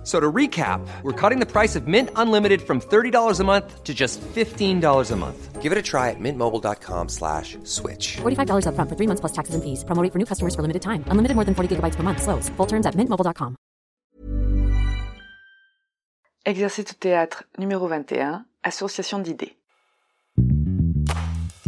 F- So to recap, we're cutting the price of Mint Unlimited from $30 a month to just $15 a month. Give it a try at mintmobile.com slash switch. $45 upfront for three months plus taxes and fees. Promo rate for new customers for limited time. Unlimited more than 40 gigabytes per month. Slows. Full terms at mintmobile.com. Exercice de théâtre numéro 21, Association d'idées.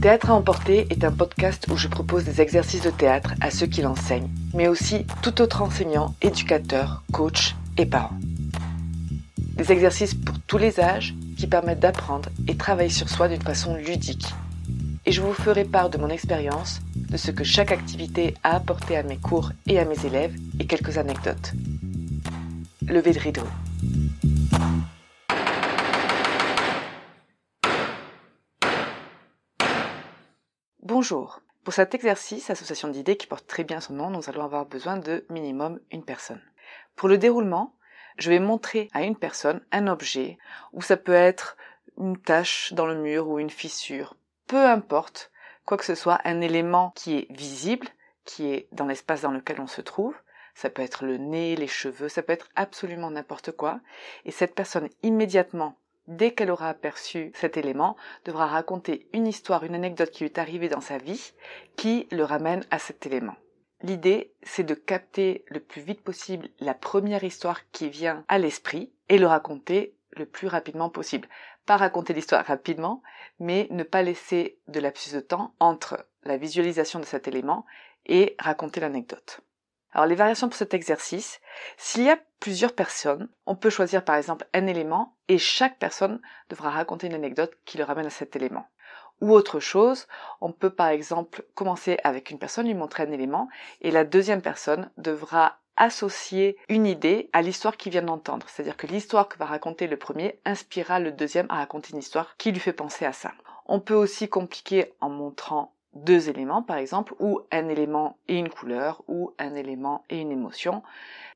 Théâtre à emporter est un podcast où je propose des exercices de théâtre à ceux qui l'enseignent, mais aussi tout autre enseignant, éducateur, coach et parent. Des exercices pour tous les âges qui permettent d'apprendre et travailler sur soi d'une façon ludique. Et je vous ferai part de mon expérience, de ce que chaque activité a apporté à mes cours et à mes élèves et quelques anecdotes. Levée de rideau. Bonjour. Pour cet exercice, association d'idées qui porte très bien son nom, nous allons avoir besoin de minimum une personne. Pour le déroulement, je vais montrer à une personne un objet, ou ça peut être une tache dans le mur ou une fissure, peu importe, quoi que ce soit, un élément qui est visible, qui est dans l'espace dans lequel on se trouve, ça peut être le nez, les cheveux, ça peut être absolument n'importe quoi, et cette personne immédiatement dès qu'elle aura aperçu cet élément, devra raconter une histoire, une anecdote qui lui est arrivée dans sa vie, qui le ramène à cet élément. L'idée, c'est de capter le plus vite possible la première histoire qui vient à l'esprit et le raconter le plus rapidement possible. Pas raconter l'histoire rapidement, mais ne pas laisser de lapsus de temps entre la visualisation de cet élément et raconter l'anecdote. Alors les variations pour cet exercice, s'il y a plusieurs personnes, on peut choisir par exemple un élément et chaque personne devra raconter une anecdote qui le ramène à cet élément. Ou autre chose, on peut par exemple commencer avec une personne, lui montrer un élément et la deuxième personne devra associer une idée à l'histoire qu'il vient d'entendre. C'est-à-dire que l'histoire que va raconter le premier inspirera le deuxième à raconter une histoire qui lui fait penser à ça. On peut aussi compliquer en montrant deux éléments par exemple, ou un élément et une couleur, ou un élément et une émotion.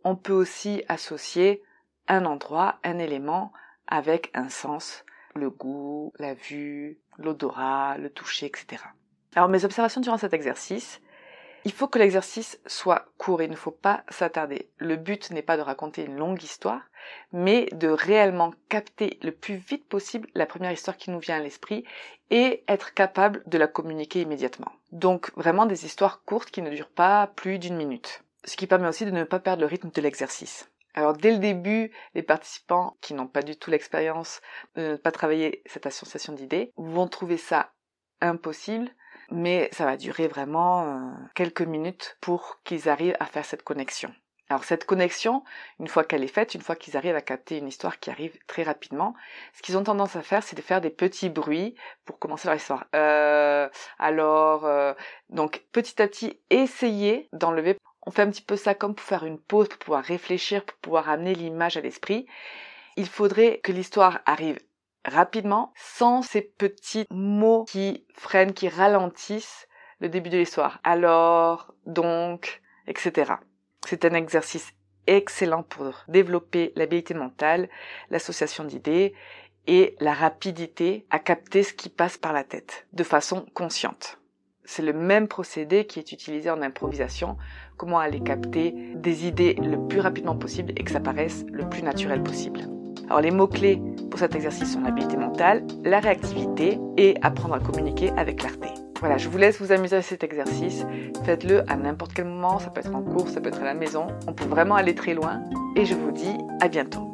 On peut aussi associer un endroit, un élément avec un sens, le goût, la vue, l'odorat, le toucher, etc. Alors mes observations durant cet exercice, il faut que l'exercice soit court, il ne faut pas s'attarder. Le but n'est pas de raconter une longue histoire, mais de réellement capter le plus vite possible la première histoire qui nous vient à l'esprit et être capable de la communiquer immédiatement. Donc vraiment des histoires courtes qui ne durent pas plus d'une minute. Ce qui permet aussi de ne pas perdre le rythme de l'exercice. Alors dès le début, les participants qui n'ont pas du tout l'expérience de ne pas travailler cette association d'idées vont trouver ça impossible mais ça va durer vraiment euh, quelques minutes pour qu'ils arrivent à faire cette connexion. Alors cette connexion, une fois qu'elle est faite, une fois qu'ils arrivent à capter une histoire qui arrive très rapidement, ce qu'ils ont tendance à faire, c'est de faire des petits bruits pour commencer leur histoire. Euh, alors, euh, donc petit à petit, essayez d'enlever. On fait un petit peu ça comme pour faire une pause, pour pouvoir réfléchir, pour pouvoir amener l'image à l'esprit. Il faudrait que l'histoire arrive rapidement, sans ces petits mots qui freinent, qui ralentissent le début de l'histoire. Alors, donc, etc. C'est un exercice excellent pour développer l'habilité mentale, l'association d'idées et la rapidité à capter ce qui passe par la tête, de façon consciente. C'est le même procédé qui est utilisé en improvisation, comment aller capter des idées le plus rapidement possible et que ça paraisse le plus naturel possible. Alors les mots-clés pour cet exercice sont l'habilité mentale, la réactivité et apprendre à communiquer avec clarté. Voilà, je vous laisse vous amuser à cet exercice. Faites-le à n'importe quel moment, ça peut être en cours, ça peut être à la maison. On peut vraiment aller très loin. Et je vous dis à bientôt.